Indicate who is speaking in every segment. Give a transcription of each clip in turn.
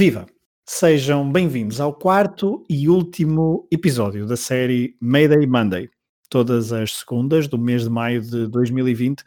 Speaker 1: Viva! Sejam bem-vindos ao quarto e último episódio da série Mayday Monday. Todas as segundas do mês de maio de 2020,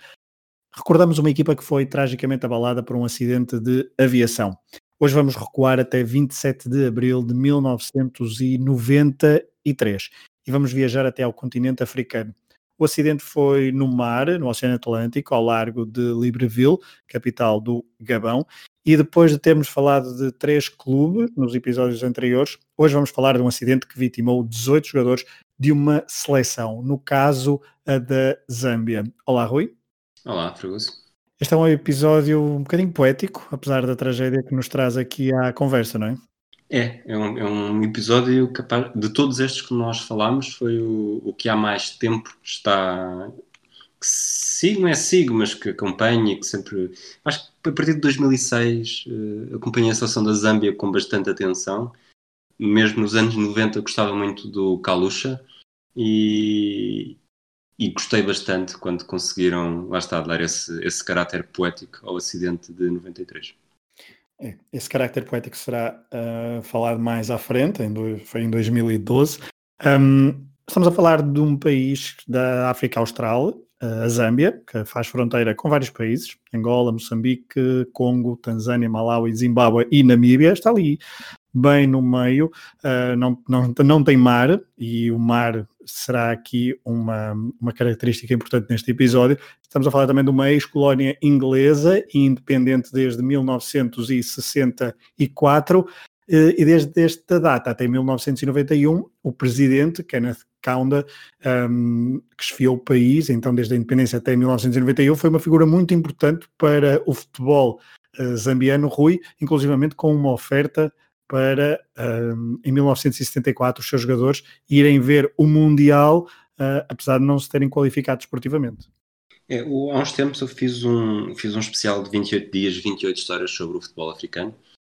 Speaker 1: recordamos uma equipa que foi tragicamente abalada por um acidente de aviação. Hoje vamos recuar até 27 de abril de 1993 e vamos viajar até ao continente africano. O acidente foi no mar, no Oceano Atlântico, ao largo de Libreville, capital do Gabão, e depois de termos falado de três clubes nos episódios anteriores, hoje vamos falar de um acidente que vitimou 18 jogadores de uma seleção, no caso a da Zâmbia. Olá, Rui.
Speaker 2: Olá, Fragoso.
Speaker 1: Este é um episódio um bocadinho poético, apesar da tragédia que nos traz aqui à conversa, não é?
Speaker 2: É, é um, é um episódio capaz, de todos estes que nós falámos, foi o, o que há mais tempo está. Que sigo, não é sigo, mas que acompanho e que sempre. Acho que a partir de 2006 uh, acompanhei a seleção da Zâmbia com bastante atenção. Mesmo nos anos 90 gostava muito do Kalusha e, e gostei bastante quando conseguiram, lá está, dar esse, esse caráter poético ao acidente de 93.
Speaker 1: É, esse carácter poético será uh, falado mais à frente, em do, foi em 2012. Um, estamos a falar de um país da África Austral, a Zâmbia, que faz fronteira com vários países, Angola, Moçambique, Congo, Tanzânia, Malawi, Zimbábue e Namíbia, está ali bem no meio, uh, não, não, não tem mar, e o mar será aqui uma, uma característica importante neste episódio. Estamos a falar também de uma ex-colónia inglesa, independente desde 1964, eh, e desde esta data até 1991, o presidente, Kenneth Kaunda, um, que esfiou o país, então desde a independência até 1991, foi uma figura muito importante para o futebol uh, zambiano, Rui, inclusivamente com uma oferta para, um, em 1974, os seus jogadores irem ver o Mundial, uh, apesar de não se terem qualificado esportivamente.
Speaker 2: É, o, há uns tempos eu fiz um, fiz um especial de 28 dias, 28 histórias sobre o futebol africano,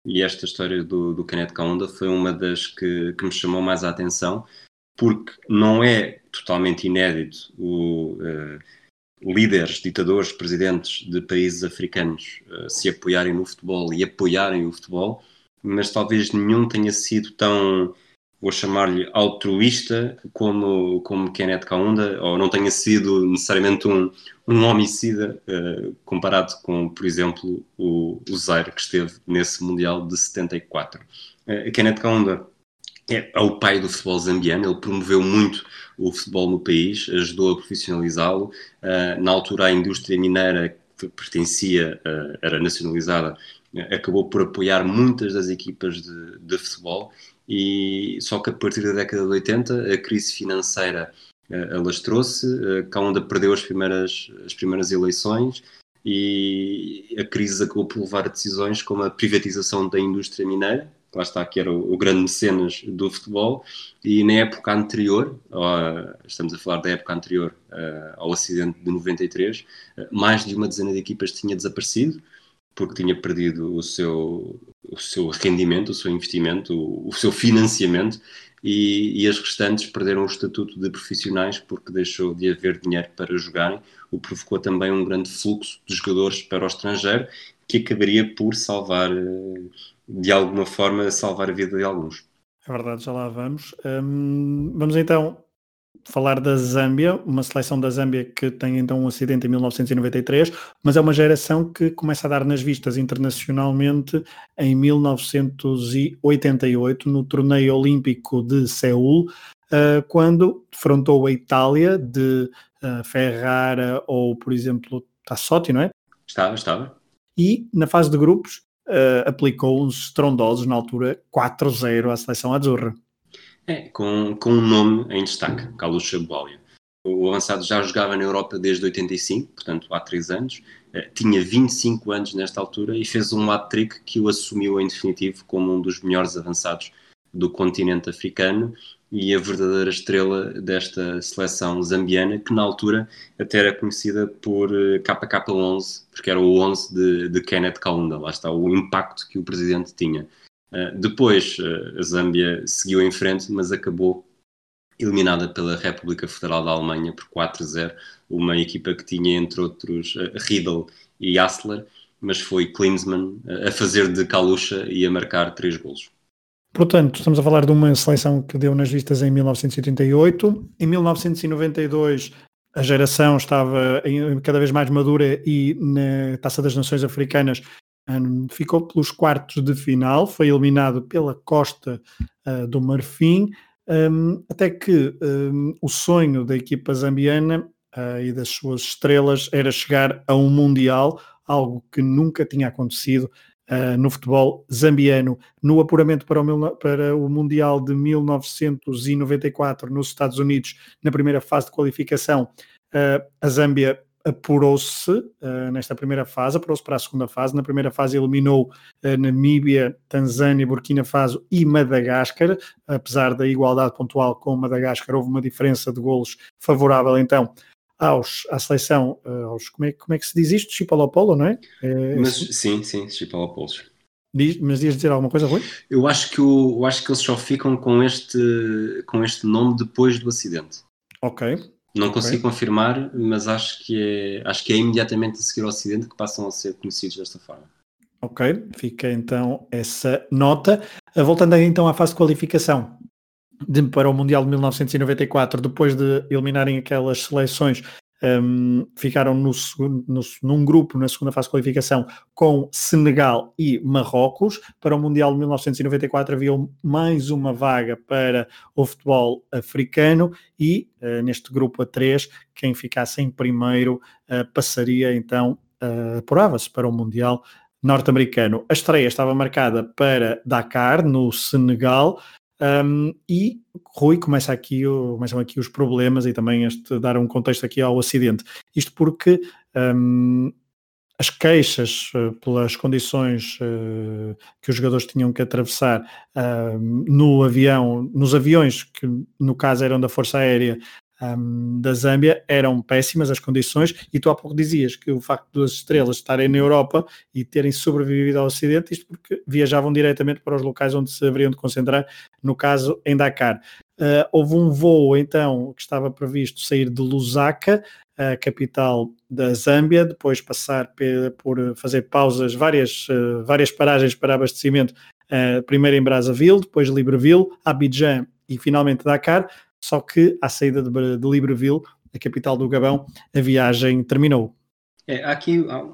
Speaker 2: e esta história do, do Kaunda foi uma das que, que me chamou mais a atenção, porque não é totalmente inédito o, uh, líderes, ditadores, presidentes de países africanos uh, se apoiarem no futebol e apoiarem o futebol, mas talvez nenhum tenha sido tão, vou chamar-lhe, altruísta como, como Kenneth Kaunda, ou não tenha sido necessariamente um, um homicida uh, comparado com, por exemplo, o, o Zaire, que esteve nesse Mundial de 74. Uh, Kenneth Kaunda é, é, o pai do futebol zambiano, ele promoveu muito o futebol no país, ajudou a profissionalizá-lo. Uh, na altura, a indústria mineira que pertencia, uh, era nacionalizada, acabou por apoiar muitas das equipas de, de, futebol e só que a partir da década de 80 a crise financeira uh, alastrou-se, uh, Kaunda perdeu as primeiras, as primeiras eleições e a crise acabou por levar a decisões como a privatização da indústria mineira, lá está, que era o, o grande mecenas do futebol, e na época anterior, estamos a falar da época anterior uh, ao acidente de 93, uh, mais de uma dezena de equipas tinha desaparecido, porque tinha perdido o seu, o seu rendimento, o seu investimento, o, o seu financiamento, e, e, as restantes perderam o estatuto de profissionais porque deixou de haver dinheiro para jogarem, o que provocou também um grande fluxo de jogadores para o estrangeiro, que acabaria por salvar, eh, de alguma forma, salvar a vida de alguns.
Speaker 1: É verdade, já lá vamos. Hum, vamos então falar da Zâmbia, uma seleção da Zâmbia que tem então um acidente em 1993, mas é uma geração que começa a dar nas vistas internacionalmente em 1988 no torneio olímpico de Seul, uh, quando defrontou a Itália de uh, Ferrara ou, por exemplo, Tassotti, não é?
Speaker 2: Estava, estava.
Speaker 1: E na fase de grupos uh, aplicou uns estrondosos na altura 4-0 à seleção azurra.
Speaker 2: É, com, com um nome em destaque, Carlos Chabualia. O avançado já jogava na Europa desde 85, portanto há 3 anos, eh, tinha 25 anos nesta altura e fez um hat-trick que o assumiu em definitivo como um dos melhores avançados do continente africano e a verdadeira estrela desta seleção zambiana, que na altura até era conhecida por KK11, porque era o 11 de, de Kenneth Kaunda, lá está o impacto que o presidente tinha. Eh, depois uh, a Zâmbia seguiu em frente, mas acabou eliminada pela República Federal da Alemanha por 4-0, uma equipa que tinha entre outros uh, Riedel e Hassler, mas foi Klinsmann a fazer de Kalusha e a marcar três golos.
Speaker 1: Portanto, estamos a falar de uma seleção que deu nas vistas em 1988. Em 1992, a geração estava cada vez mais madura e na Taça das Nações Africanas um, ficou pelos quartos de final, foi eliminado pela Costa uh, do Marfim, um, até que um, o sonho da equipa zambiana uh, e das suas estrelas era chegar a um Mundial, algo que nunca tinha acontecido uh, no futebol zambiano. No apuramento para o, para o Mundial de 1994 nos Estados Unidos, na primeira fase de qualificação, uh, a Zâmbia apurou-se uh, nesta primeira fase, apurou-se para a segunda fase. Na primeira fase eliminou uh, Namíbia, Tanzânia, Burkina Faso e Madagascar. Apesar da igualdade pontual com Madagascar, houve uma diferença de golos favorável então aos, à seleção, uh, aos, como, é, como é que se diz isto? Chipolopolo, não é?
Speaker 2: é mas, sim, sim, Chipolopolos.
Speaker 1: Diz, mas ias dizer alguma coisa, Rui?
Speaker 2: Eu acho que o, eu acho que eles só ficam com este, com este nome depois do acidente.
Speaker 1: Ok.
Speaker 2: Não consigo okay. confirmar, mas acho que, é, acho que é imediatamente a seguir ao acidente que passam a ser conhecidos desta forma.
Speaker 1: Ok, fica então essa nota. Voltando então à fase de qualificação de, para o Mundial de 1994, depois de eliminarem aquelas seleções um, ficaram no, no, num grupo na segunda fase de qualificação com Senegal e Marrocos. Para o Mundial de 1994 havia mais uma vaga para o futebol africano e uh, neste grupo a três, quem ficasse em primeiro uh, passaria então, uh, apurava-se para o Mundial norte-americano. A estreia estava marcada para Dakar, no Senegal, um, e Rui começa aqui, começam aqui os problemas e também este dar um contexto aqui ao acidente. Isto porque um, as queixas uh, pelas condições uh, que os jogadores tinham que atravessar uh, no avião, nos aviões que no caso eram da Força Aérea, um, da Zâmbia eram péssimas as condições e tu há pouco dizias que o facto das estrelas estarem na Europa e terem sobrevivido ao Ocidente, isto porque viajavam diretamente para os locais onde se haveriam de concentrar, no caso em Dakar. Uh, houve um voo então que estava previsto sair de Lusaka, a capital da Zâmbia, depois passar por fazer pausas, várias, uh, várias paragens para abastecimento, uh, primeiro em Brazzaville, depois Libreville, Abidjan e finalmente Dakar, só que à saída de, de Libreville, a capital do Gabão, a viagem terminou.
Speaker 2: É, há aqui há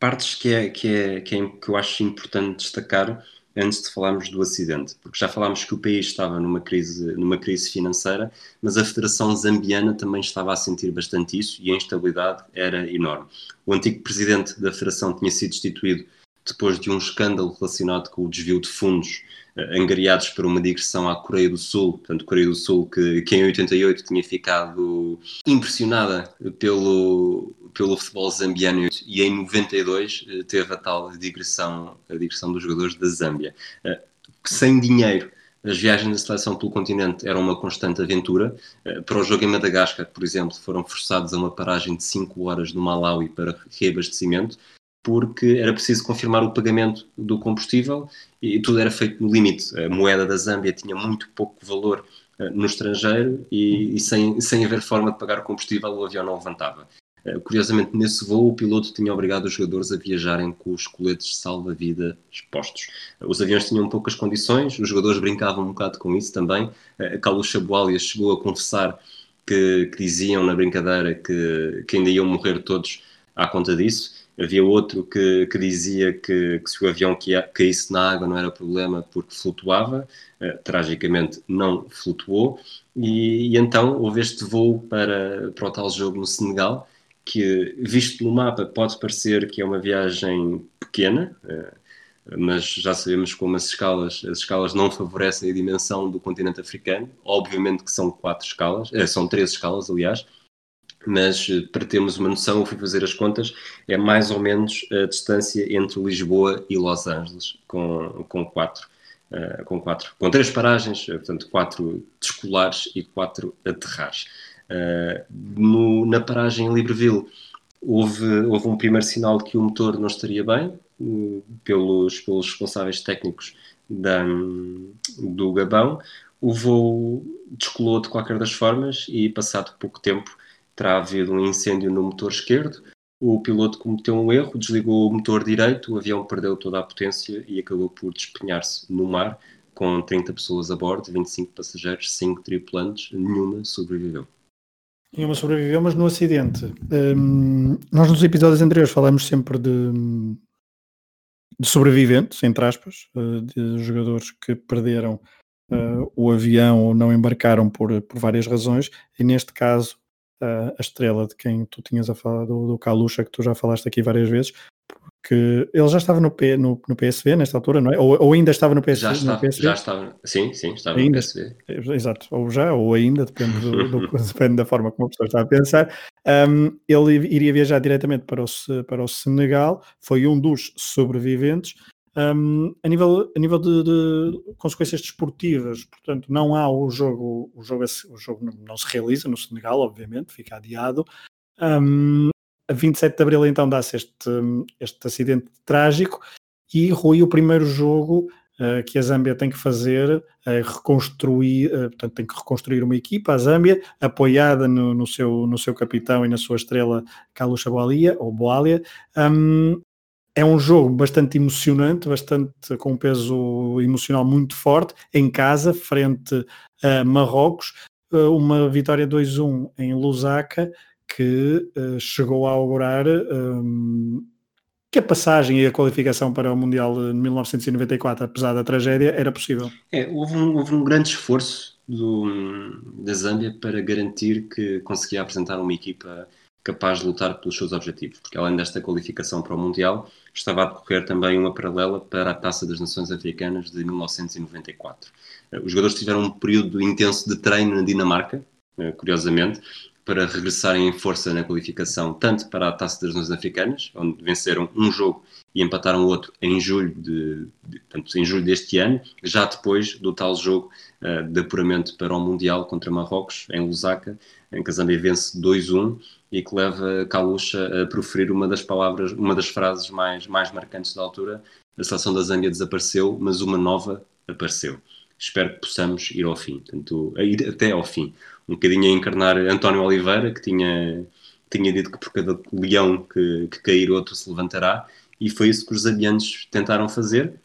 Speaker 2: partes que, é, que, é, que, é, que eu acho importante destacar antes de falarmos do acidente, porque já falámos que o país estava numa crise, numa crise financeira, mas a Federação Zambiana também estava a sentir bastante isso e a instabilidade era enorme. O antigo presidente da Federação tinha sido destituído depois de um escândalo relacionado com o desvio de fundos angariados para uma digressão à Coreia do Sul, portanto, Coreia do Sul que, que em 88 tinha ficado impressionada pelo, pelo futebol zambiano e em 92 uh, teve a tal digressão, a digressão dos jogadores da Zâmbia. Uh, sem dinheiro, as viagens da seleção pelo continente eram uma constante aventura. Para o jogo em Madagascar, por exemplo, foram forçados a uma paragem de 5 horas no Malawi para reabastecimento porque era preciso confirmar o pagamento do combustível e tudo era feito no limite. A moeda da Zâmbia tinha muito pouco valor uh, no estrangeiro e, e, sem, sem haver forma de pagar o combustível, o avião não levantava. Uh, curiosamente, nesse voo, o piloto tinha obrigado os jogadores a viajarem com os coletes salva-vida expostos. Uh, os aviões tinham poucas condições, os jogadores brincavam um bocado com isso também. a Kalusha Boalia chegou a confessar que, que diziam na brincadeira que, que ainda iam morrer todos à conta disso. Havia outro que, que dizia que, que, se o avião caísse na água não era problema porque flutuava. Uh, tragicamente não flutuou. E, e, então houve este voo para, para o tal jogo no Senegal, que visto no mapa pode parecer que é uma viagem pequena, uh, mas já sabemos como as escalas, as escalas não favorecem a dimensão do continente africano. Obviamente que são quatro escalas, uh, são três escalas, aliás, mas eh, para termos uma noção, eu fui fazer as contas, é mais ou menos a distância entre Lisboa e Los Angeles, com, com quatro. Uh, com quatro, com três paragens, portanto, quatro descolares e quatro aterrares. Uh, no, na paragem em Libreville houve, houve um primeiro sinal de que o motor não estaria bem, pelos, pelos responsáveis técnicos da, do Gabão. O voo descolou de qualquer das formas e, passado pouco tempo, terá havido um incêndio no motor esquerdo. o piloto cometeu um erro, desligou o motor direito, o avião perdeu toda a potência e acabou por despenhar-se no mar, com 30 pessoas a bordo, 25 passageiros, 5 tripulantes, nenhuma sobreviveu.
Speaker 1: Nenhuma sobreviveu, mas no acidente. Um, nós nos episódios anteriores falamos sempre de, de sobreviventes, entre aspas, eh, de jogadores que perderam uh, o avião ou não embarcaram por, por várias razões, e neste caso uh, a estrela de quem tu tinhas a falar, do, do Kalusha, que tu já falaste aqui várias vezes, porque ele já estava no, P, no, no PSV nesta altura, não é? Ou, ou ainda estava no PSV?
Speaker 2: Já,
Speaker 1: estava,
Speaker 2: PSV? já estava, sim, sim, estava ainda, no PSV.
Speaker 1: Exato, ou já, ou ainda, depende, do, do, depende da forma como a pessoa está a pensar. Um, ele iria viajar diretamente para o, para o Senegal, foi um dos sobreviventes, um, a nível, a nível de, de, consequências desportivas, portanto, não há o jogo, o jogo, o jogo não se realiza no Senegal, obviamente, fica adiado. Um, a 27 de Abril, então, dá-se este, este acidente trágico e Rui, o primeiro jogo uh, que a Zâmbia tem que fazer é reconstruir, uh, portanto, tem que reconstruir uma equipa, a Zâmbia, apoiada no, no, seu, no seu capitão e na sua estrela Kalusha Boalia, ou Boalia, um, é um jogo bastante emocionante, bastante com um peso emocional muito forte, em casa, frente a Marrocos, eh, uma vitória 2-1 em Lusaka, que uh, chegou a augurar um, ehm, que a passagem e a qualificação para o Mundial de 1994, apesar da tragédia, era possível.
Speaker 2: É, houve um, houve um grande esforço do, da Zâmbia para garantir que conseguia apresentar uma equipa capaz de lutar pelos seus objetivos, porque além desta qualificação para o Mundial, estava a decorrer também uma paralela para a Taça das Nações Africanas de 1994. Eh, os jogadores tiveram um período intenso de treino na Dinamarca, eh, curiosamente, para regressarem em força na qualificação, tanto para a Taça das Nações Africanas, onde venceram um jogo e empataram o outro em julho, de, de, portanto, em julho deste ano, já depois do tal jogo uh, de apuramento para o Mundial contra Marrocos, em Lusaka, em que a Zâmbia vence 2-1 e que leva Kalusha a proferir uma das palavras, uma das frases mais, mais marcantes da altura. A seleção da Zâmbia desapareceu, mas uma nova apareceu. Espero que possamos ir ao fim, portanto, ir até ao fim. Um bocadinho a encarnar António Oliveira, que tinha, tinha dito que por cada leão que, que cair, outro se levantará, e foi isso que os zambianos tentaram fazer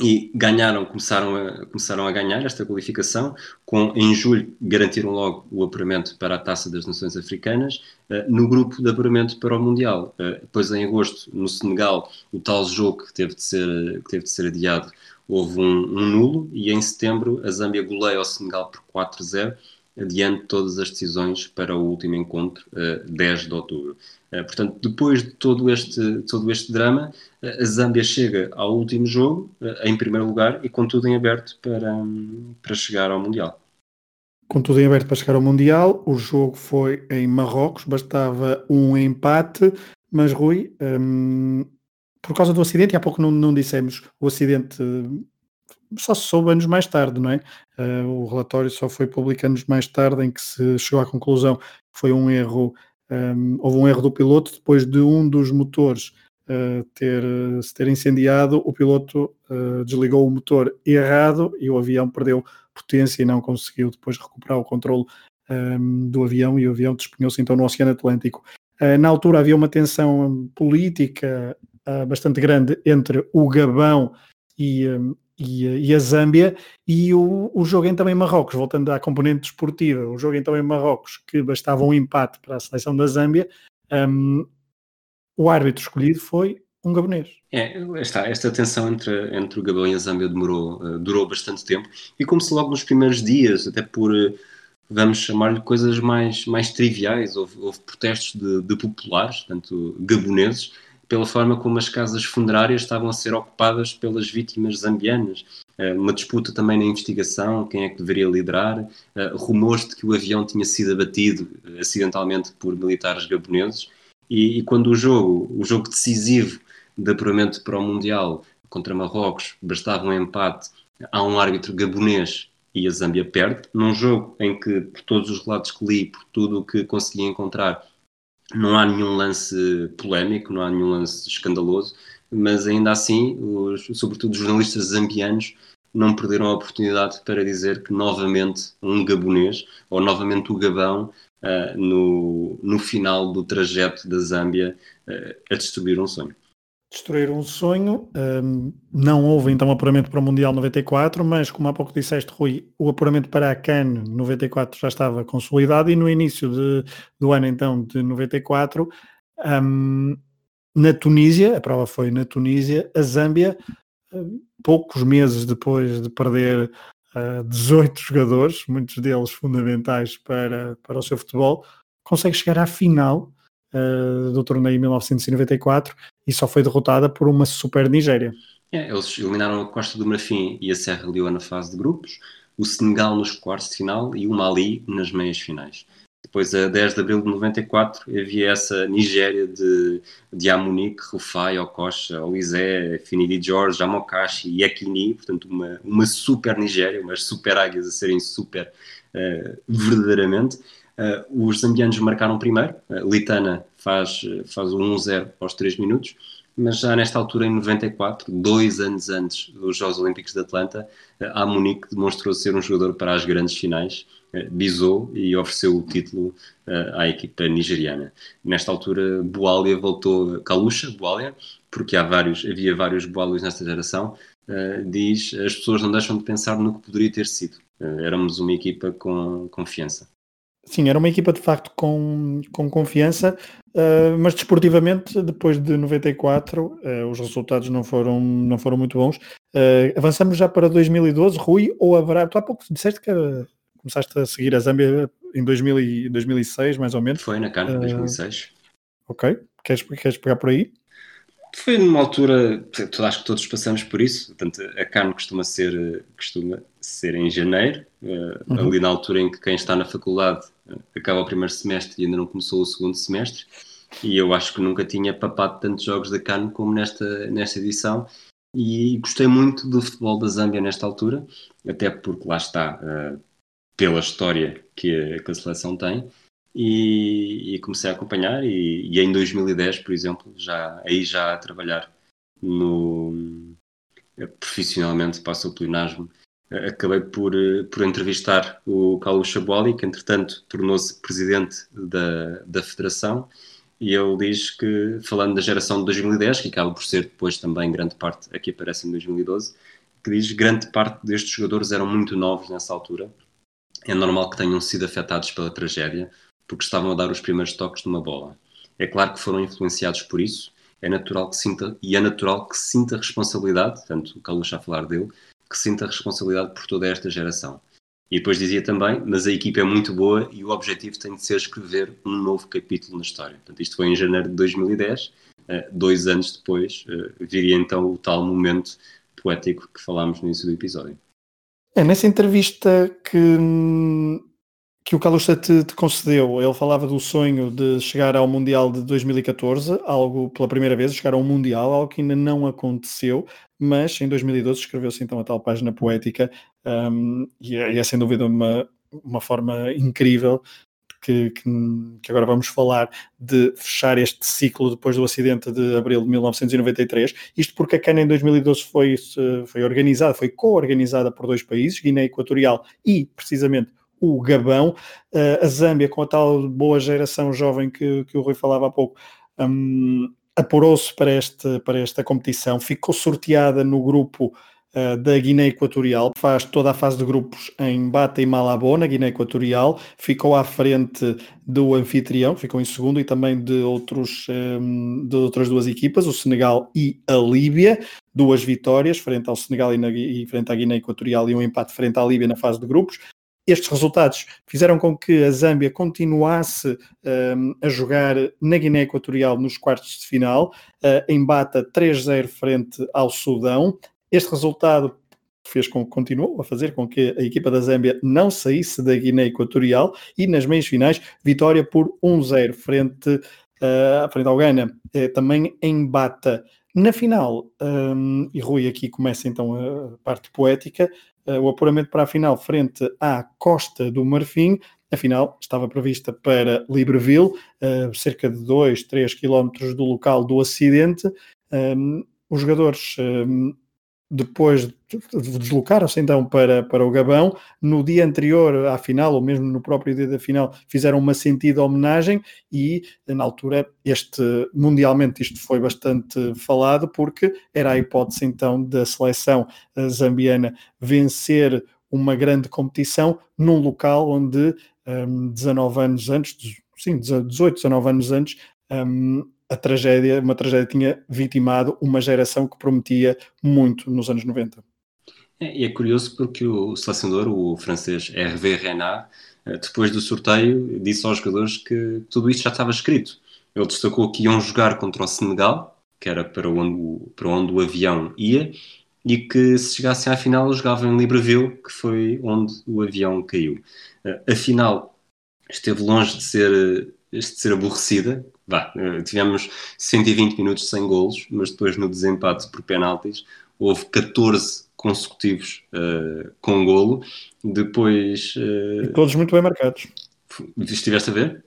Speaker 2: e ganharam, começaram a, começaram a ganhar esta qualificação, com em julho garantiram logo o apuramento para a Taça das Nações Africanas, uh, no grupo de apuramento para o Mundial. Uh, depois em agosto, no Senegal, o tal jogo que teve de ser, que teve de ser adiado, houve um, um nulo, e em setembro a Zâmbia goleia o Senegal por 4-0, adiante todas as decisões para o último encontro, uh, eh, 10 de outubro. Uh, portanto, depois de todo este, todo este drama, uh, a Zâmbia chega ao último jogo, em primeiro lugar, e com tudo em aberto para, para chegar ao Mundial.
Speaker 1: Com tudo em aberto para chegar ao Mundial, o jogo foi em Marrocos, bastava um empate, mas Rui, um, por causa do acidente, e há pouco não, não dissemos, o acidente só se soube anos mais tarde, não é? Uh, o relatório só foi publicado anos mais tarde em que se chegou à conclusão que foi um erro, um, houve um erro do piloto depois de um dos motores uh, ter, se ter incendiado, o piloto uh, desligou o motor errado e o avião perdeu potência e não conseguiu depois recuperar o controle um, do avião e o avião despenhou-se então no Oceano Atlântico. na altura havia uma tensão política bastante grande entre o Gabão e, um, e, e, a Zâmbia, e o, o jogo então em Marrocos, voltando à componente desportiva, o jogo então em Marrocos, que bastava um empate para a seleção da Zâmbia, um, o árbitro escolhido foi um gabonês.
Speaker 2: É, está, esta tensão entre, entre o Gabão e a Zâmbia demorou, uh, durou bastante tempo, e se logo nos primeiros dias, até por, uh, vamos chamar-lhe coisas mais, mais triviais, houve, houve protestos de, de populares, tanto gaboneses, pela forma como as casas funerárias estavam a ser ocupadas pelas vítimas zambianas. Eh, uma disputa também na investigação, quem é que deveria liderar, eh, rumores de que o avião tinha sido abatido eh, acidentalmente por militares gaboneses, e, e quando o jogo, o jogo decisivo de apuramento para o Mundial contra Marrocos, bastava um empate, há um árbitro gabonês e a Zâmbia perde, num jogo em que, por todos os relatos que li, por tudo o que consegui encontrar, não há nenhum lance polémico, não há nenhum lance escandaloso, mas ainda assim, os, sobretudo os jornalistas zambianos, não perderam a oportunidade para dizer que novamente um gabonês, ou novamente o Gabão, uh, no, no final do trajeto da Zâmbia, uh, a destruir um sonho.
Speaker 1: Destruir um sonho, um, não houve então apuramento para o Mundial 94, mas como há pouco disseste, Rui, o apuramento para a CAN 94 já estava consolidado e no início de, do ano então de 94, um, na Tunísia, a prova foi na Tunísia, a Zâmbia, hum, poucos meses depois de perder uh, 18 jogadores, muitos deles fundamentais para, para o seu futebol, consegue chegar à final uh, do torneio em 1994 e só foi derrotada por uma super Nigéria.
Speaker 2: É, eles eliminaram a Costa do Marfim e a Serra Leoa na fase de grupos, o Senegal nos quartos de final e o Mali nas meias finais. Depois, a 10 de abril de 94, havia essa Nigéria de, de Amunique, Rufai, Okocha, Olizé, Finidi George, Jamokashi e Ekini, portanto, uma, uma super Nigéria, umas super águias a serem super uh, verdadeiramente. Uh, os zambianos marcaram primeiro, uh, Litana faz, faz o 1-0 aos 3 minutos, mas já nesta altura, em 94, dois anos antes dos Jogos Olímpicos de Atlanta, a Munique demonstrou ser um jogador para as grandes finais bisou e ofereceu o título uh, à equipa nigeriana. Nesta altura, Boalia voltou, Kalusha, Boalia, porque há vários, havia vários Boalios nesta geração, uh, diz as pessoas não deixam de pensar no que poderia ter sido. Uh, éramos uma equipa com confiança.
Speaker 1: Sim, era uma equipa de facto com, com confiança, uh, mas desportivamente, depois de 94, uh, os resultados não foram, não foram muito bons. Uh, avançamos já para 2012, Rui, ou haverá. Tu há pouco disseste que começaste a seguir a Zâmbia em 2000 e, 2006, mais ou menos.
Speaker 2: Foi na uh, 2006.
Speaker 1: Ok, queres, queres pegar por aí?
Speaker 2: Foi numa altura, acho que todos passamos por isso, portanto, a CAN costuma ser, costuma ser em janeiro, uh, uhum. ali na altura em que quem está na faculdade uh, acaba o primeiro semestre e ainda não começou o segundo semestre, e eu acho que nunca tinha papado tantos jogos da CAN como nesta, nesta edição, e gostei muito do futebol da Zâmbia nesta altura, até porque lá está, uh, pela história que a, que a seleção tem e, e, comecei a acompanhar e, e, em 2010, por exemplo, já aí já a trabalhar no profissionalmente para o plenasmo acabei por, por entrevistar o Carlos Chabuali, que entretanto tornou-se presidente da, da federação. E ele diz que, falando da geração de 2010, que acaba por ser depois também grande parte, aqui aparece em 2012, que diz que grande parte destes jogadores eram muito novos nessa altura. É normal que tenham sido afetados pela tragédia porque estavam a dar os primeiros toques de uma bola. É claro que foram influenciados por isso, é natural que sinta, e é natural que sinta responsabilidade, tanto o Carlos a falar dele, que sinta responsabilidade por toda esta geração. E depois dizia também, mas a equipa é muito boa e o objetivo tem de ser escrever um novo capítulo na história. Portanto, isto foi em janeiro de 2010, eh, dois anos depois, eh, viria então o tal momento poético que falámos no início do episódio.
Speaker 1: É, nessa entrevista que, que o Calusta te, te, concedeu, ele falava do sonho de chegar ao Mundial de 2014, algo pela primeira vez, chegar ao Mundial, algo que ainda não aconteceu, mas em 2012 escreveu-se então a tal página poética um, e, é, e, é, sem dúvida uma, uma forma incrível que, que, que, agora vamos falar de fechar este ciclo depois do acidente de abril de 1993. Isto porque a CAN em 2012 foi, foi organizada, foi co-organizada por dois países, Guiné Equatorial e, precisamente, o Gabão. Uh, a Zâmbia, com a tal boa geração jovem que, que o Rui falava há pouco, um, apurou-se para, este, para esta competição, ficou sorteada no grupo uh, da Guiné Equatorial, faz toda a fase de grupos em Bata e Malabo, na Guiné Equatorial, ficou à frente do anfitrião, ficou em segundo, e também de, outros, um, de outras duas equipas, o Senegal e a Líbia, duas vitórias frente ao Senegal e, na, e frente à Guiné Equatorial e um empate frente à Líbia na fase de grupos. Estes resultados fizeram com que a Zâmbia continuasse um, a jogar na Guiné Equatorial nos quartos de final, uh, em bata 3-0 frente ao Sudão. Este resultado fez com que continuou a fazer com que a equipa da Zâmbia não saísse da Guiné Equatorial e nas meias finais, vitória por 1-0 frente, uh, frente ao Ghana, uh, também em Bata. Na final, um, e Rui aqui começa então a parte poética, o apuramento para a final frente à Costa do Marfim, a final estava prevista para Libreville, uh, cerca de 2, 3 quilómetros do local do acidente. Um, os jogadores um, depois deslocaram-se então para, para o Gabão. No dia anterior à final, ou mesmo no próprio dia da final, fizeram uma sentida homenagem e, na altura, este mundialmente isto foi bastante falado porque era a hipótese então da seleção zambiana vencer uma grande competição num local onde um, 19 anos antes, sim, 18, 19 anos antes, um, a tragédia, uma tragédia tinha vitimado uma geração que prometia muito nos anos 90.
Speaker 2: É, e é curioso porque o selecionador, o francês Hervé Renard, eh, depois do sorteio, disse aos jogadores que tudo isto já estava escrito. Ele destacou que iam jogar contra o Senegal, que era para onde, para onde o avião ia, e que se chegassem à final jogavam em Libreville, que foi onde o avião caiu. Eh, a final esteve longe de ser, de ser aborrecida, Vá, eh, tivemos 120 minutos sem golos, mas depois no desempate por penaltis houve 14 consecutivos uh, com golo. Depois.
Speaker 1: Uh, todos muito bem marcados.
Speaker 2: Estiveste a ver?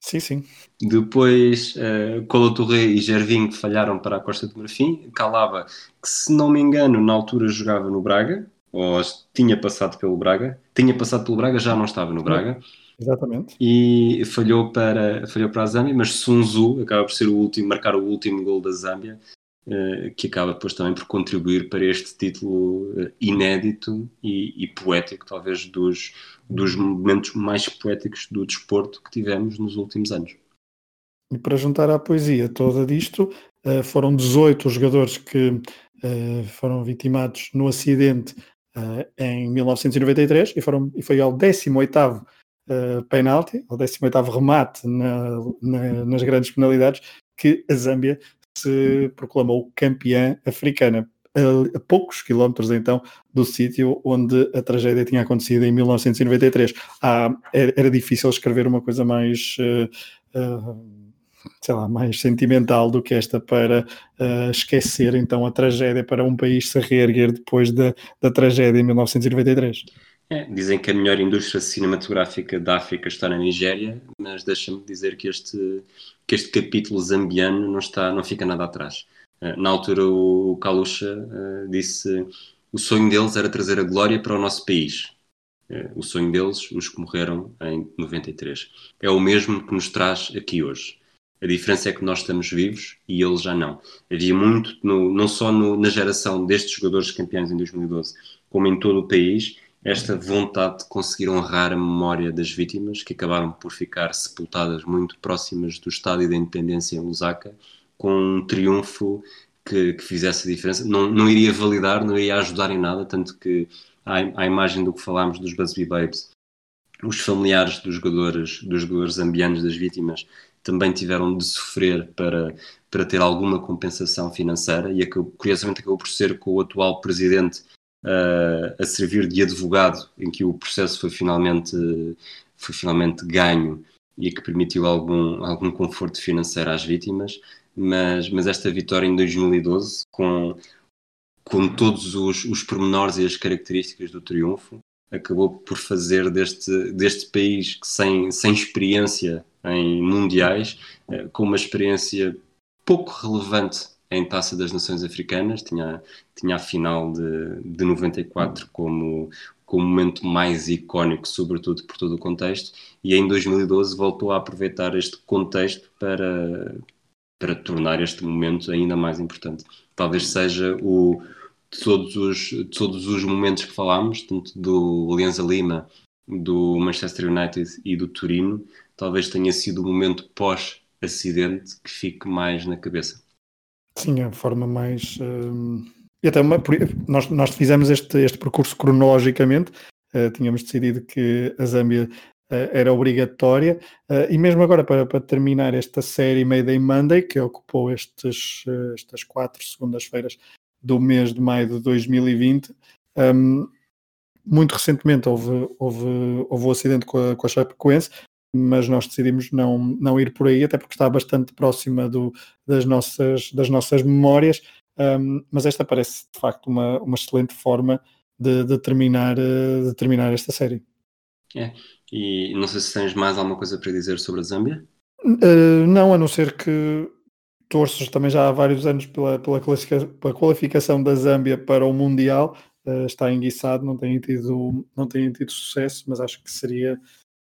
Speaker 1: Sim, sim.
Speaker 2: Depois, uh, Colo Touré e Gervinho falharam para a Costa do Marfim. Calava, que se não me engano, na altura jogava no Braga, ou tinha passado pelo Braga. Tinha passado pelo Braga, já não estava no Braga.
Speaker 1: Exatamente.
Speaker 2: E falhou para, falhou para a Zâmbia, mas Sun Tzu acaba por ser o último, marcar o último gol da Zâmbia, uh, que acaba depois também por contribuir para este título uh, inédito e, e, poético, talvez dos, dos momentos mais poéticos do desporto que tivemos nos últimos anos.
Speaker 1: E para juntar à poesia toda disto, uh, foram 18 jogadores que foram vitimados no acidente em 1993 e, foram, e foi ao 18º uh, penalti, ao 18 remate na, na, nas grandes penalidades, que a Zâmbia se proclamou campeã africana. A, a poucos quilómetros então do sítio onde a tragédia tinha acontecido em 1993. Ah, era, era, difícil escrever uma coisa mais. Uh, uh, sei lá, mais sentimental do que esta para uh, esquecer então a tragédia para um país se reerguer depois da, da tragédia em 1993.
Speaker 2: Dizem que a melhor indústria cinematográfica da África está na Nigéria, mas deixa-me dizer que este, que este capítulo zambiano não, está, não fica nada atrás. Eh, na altura, o Kalusha uh, disse o sonho deles era trazer a glória para o nosso país. Uh, o sonho deles, os que morreram em 93. É o mesmo que nos traz aqui hoje. A diferença é que nós estamos vivos e eles já não. Havia muito, no, não só no, na geração destes jogadores campeões em 2012, como em todo o país, esta vontade de conseguir honrar a memória das vítimas que acabaram por ficar sepultadas muito próximas do Estádio da Independência em Lusaka, com um triunfo que, que fizesse a diferença. Não, não iria validar, não iria ajudar em nada, tanto que à, imagem do que falámos dos Busby Babes, os familiares dos jogadores, dos jogadores zambianos das vítimas também tiveram de sofrer para, para ter alguma compensação financeira e curiosamente acabou por ser com o atual presidente a servir de advogado, em que o processo foi finalmente, foi finalmente ganho e que permitiu algum, algum conforto financeiro às vítimas, mas, mas esta vitória em 2012, com, com todos os, os pormenores e as características do triunfo, acabou por fazer deste, deste país que sem, sem experiência em mundiais, eh, com uma experiência pouco relevante em Taça das Nações Africanas, tinha, tinha a final de, de 94 como, como momento mais icónico, sobretudo por todo o contexto, e em 2012 voltou a aproveitar este contexto para, para tornar este momento ainda mais importante. Talvez seja o todos os, todos os momentos que falámos, tanto do Alianza Lima, do Manchester United e do Turino, talvez tenha sido o momento pós-acidente que fique mais na cabeça.
Speaker 1: Sim, a forma mais. Uh, e até uma, nós, nós fizemos este, este percurso cronologicamente, uh, tínhamos decidido que a Zâmbia uh, era obrigatória, e mesmo agora, para, para terminar esta série Mayday Monday, que ocupou estes, estas quatro segundas-feiras do mês de maio de 2020, um, muito recentemente houve, houve, houve o acidente com a, com a Chapecoense, mas nós decidimos não, não ir por aí, até porque está bastante próxima do, das, nossas, das nossas memórias, um, mas esta parece de facto uma, uma excelente forma de, de, terminar, eh, de terminar esta série.
Speaker 2: É. E não sei se tens mais alguma coisa para dizer sobre a Zâmbia?
Speaker 1: Uh, não, a não ser que torço também já há vários anos pela, pela, pela qualificação da Zâmbia para o Mundial. Uh, está enguiçado, não tem tido, não tem tido sucesso, mas acho que seria,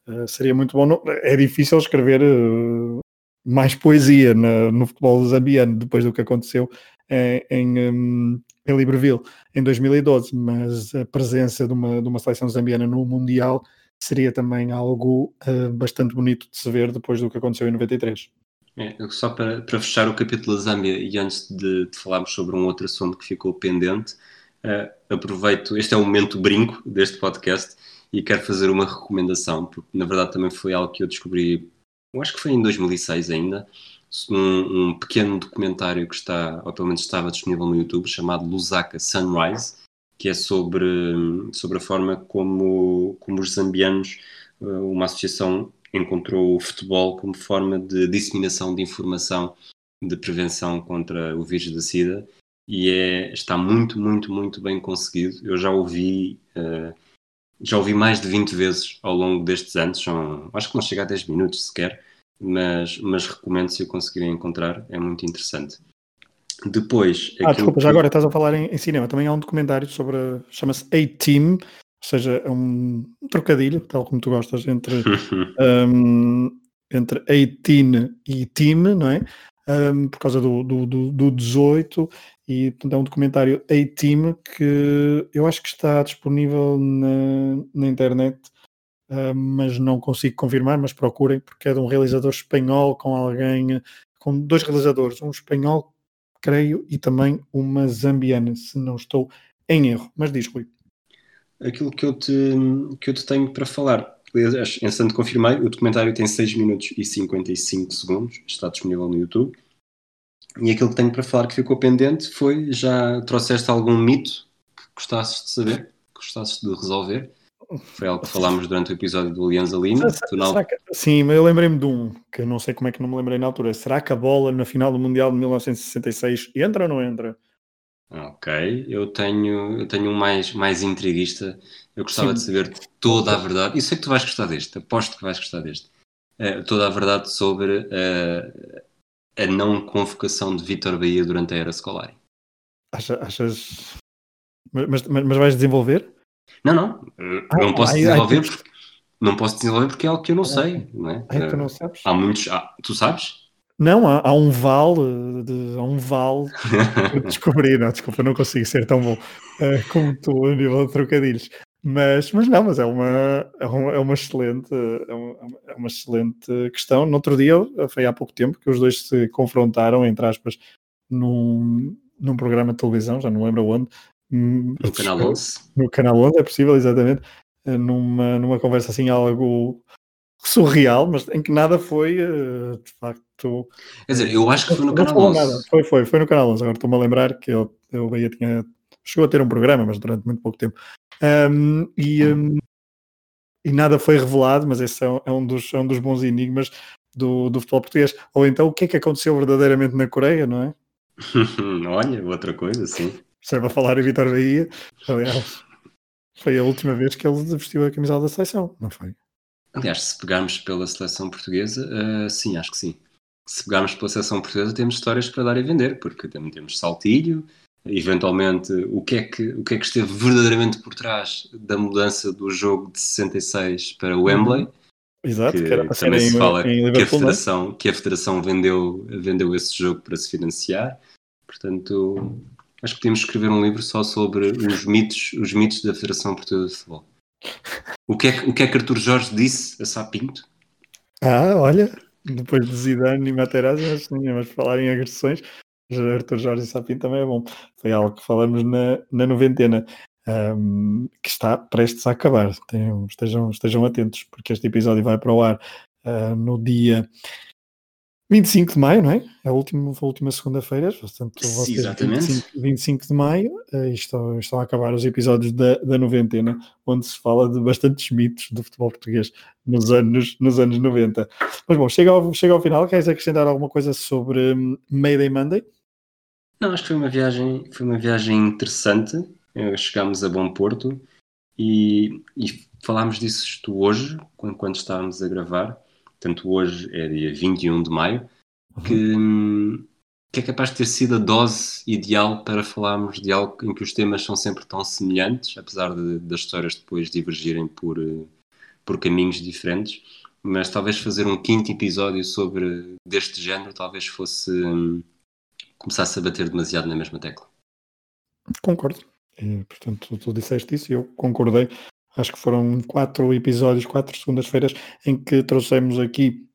Speaker 1: uh, seria muito bom. é difícil escrever uh, mais poesia na, no futebol zambiano depois do que aconteceu em, em, em Libreville em 2012, mas a presença de uma, de uma seleção zambiana no Mundial seria também algo bastante bonito de se ver depois do que aconteceu em 93.
Speaker 2: É, só para, para, fechar o capítulo da Zâmbia e antes de, de, falarmos sobre um outro assunto que ficou pendente, uh, aproveito, este é o momento brinco deste podcast e quero fazer uma recomendação, porque na verdade também foi algo que eu descobri, eu acho que foi em 2006 ainda, um, um pequeno documentário que está, ou pelo menos estava disponível no YouTube, chamado Lusaka Sunrise, que é sobre, sobre a forma como, como os zambianos, eh, uma associação encontrou o futebol como forma de disseminação de informação de prevenção contra o vírus da SIDA e é, está muito, muito, muito bem conseguido. Eu já ouvi, uh, já ouvi mais de 20 vezes ao longo destes anos, são, acho que não chega a 10 minutos sequer, mas, mas recomendo se o conseguirem encontrar, é muito interessante. Depois.
Speaker 1: Ah, desculpa, que... já agora estás a falar em, em, cinema. Também há um documentário sobre. chama-se A-Team, ou seja, é um trocadilho, tal como tu gostas, entre, um, entre 18 e team, não é? Um, por causa do, do, do, do 18 e portanto, é um documentário A-Team que eu acho que está disponível na, na internet, uh, mas não consigo confirmar, mas procurem, porque é de um realizador espanhol com alguém, com dois realizadores, um espanhol, creio, e também uma zambiana, se não estou em erro. Mas diz, Rui
Speaker 2: aquilo que eu te, que eu te tenho para falar. Entretanto, confirmei, o documentário tem 6 minutos e 55 segundos, está disponível no YouTube. E aquilo que tenho para falar que ficou pendente foi: já trouxeste algum mito que gostasses de saber, que gostasses de resolver? Foi algo que falámos durante o episódio do Alianza Lima.
Speaker 1: Que, sim, mas eu lembrei-me de um, que eu não sei como é que não me lembrei na altura. Será que a bola na final do Mundial de 1966 entra ou não entra?
Speaker 2: Ok, eu tenho, eu tenho um mais, mais intriguista. Eu gostava Sim. de saber toda a verdade. E sei que tu vais gostar deste, aposto que vais gostar deste. Uh, toda a verdade sobre uh, a não convocação de Vitor Bahia durante a era escolar.
Speaker 1: Acha, achas. Mas, mas, mas, vais desenvolver?
Speaker 2: Não, não. Ah, não posso ai, desenvolver ai, porque. Não posso desenvolver porque é algo que eu não sei, não é?
Speaker 1: Ai, tu não sabes?
Speaker 2: Há muitos. Ah, tu sabes?
Speaker 1: Não, há, há um vale, de, há um vale que descobri, não, desculpa, não consigo ser tão bom uh, como tu a nível de trocadilhos. Mas, mas não, mas é uma, é uma, é uma excelente, é uma, é uma excelente questão. No outro dia, foi há pouco tempo, que os dois se confrontaram, entre aspas, num, num programa de televisão, já não lembro onde.
Speaker 2: Hum, no Canal 11.
Speaker 1: No Canal 11, é possível, exatamente. Eh, numa, numa conversa assim, algo surreal, mas em que nada foi, eh, de facto.
Speaker 2: Quer dizer, eu acho que foi no canal 11. Nada.
Speaker 1: Foi, foi, foi no canal 11. Agora estou-me a lembrar que eu, eu tinha. Chegou a ter um programa, mas durante muito pouco tempo. Um, e, um, e nada foi revelado, mas esse é um, é um, dos, é um dos bons enigmas do, do futebol português. Ou então, o que é que aconteceu verdadeiramente na Coreia, não é?
Speaker 2: Olha, outra coisa, sim.
Speaker 1: Serve a falar em Vitor Bahia. Aliás, foi a última vez que ele vestiu a camisola da seleção, não foi?
Speaker 2: Aliás, se pegarmos pela seleção portuguesa, uh, sim, acho que sim. Se pegarmos pela seleção portuguesa, temos histórias para dar e vender, porque temos saltilho, eventualmente o que, é que, o que é que esteve verdadeiramente por trás da mudança do jogo de 66 para o Wembley. Uhum.
Speaker 1: Exato, que,
Speaker 2: que também se fala que, a é? federação, que a federação vendeu, vendeu esse jogo para se financiar. Portanto, acho que podíamos escrever um livro só sobre os mitos, os mitos da Federação Portuguesa de Futebol. O que, é, o que é que Artur Jorge disse a Sapinto?
Speaker 1: Ah, olha, depois de Zidane e Materazzi, mas, mas falar em agressões, Artur Jorge Sapinto também é bom. Foi algo que falamos na, na noventena, um, que está prestes a acabar. Tenham, estejam, estejam atentos, porque este episódio vai para o ar uh, no dia 25 de maio, não é? É a última, a última segunda-feira, portanto,
Speaker 2: vocês, Exatamente.
Speaker 1: 25, 25 de maio, uh, estão, estão a acabar os episódios da, da noventena, onde se fala de bastantes mitos do futebol português nos anos, nos anos 90. Mas bom, chega ao, chega ao final, queres acrescentar alguma coisa sobre um, Mayday Monday?
Speaker 2: Não, acho que foi uma viagem, foi uma viagem interessante. Eh, chegámos a Bom Porto e, e falámos disso hoje, quando estávamos a gravar portanto hoje é dia 21 de maio, que, que é capaz de ter sido a dose ideal para falarmos de algo em que os temas são sempre tão semelhantes, apesar de, das histórias depois divergirem por, eh, por caminhos diferentes. Mas talvez fazer um quinto episódio sobre deste género talvez fosse hum, começasse a bater demasiado na mesma tecla.
Speaker 1: Concordo. E, portanto, tu, disseste isso e eu concordei. Acho que foram quatro episódios, quatro segundas-feiras, em que trouxemos aqui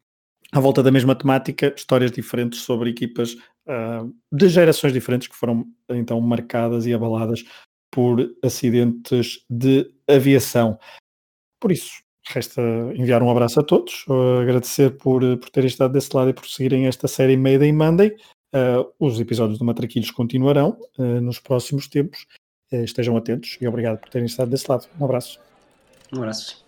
Speaker 1: à volta da mesma temática, histórias diferentes sobre equipas uh, de gerações diferentes que foram então marcadas e abaladas por acidentes de aviação. Por isso, resta enviar um abraço a todos, uh, agradecer por, por terem estado desse lado e por seguirem esta série Mayday Monday. Uh, os episódios do Matraquilhos continuarão nos próximos tempos. estejam atentos e obrigado por terem estado desse lado. Um abraço.
Speaker 2: Um abraço.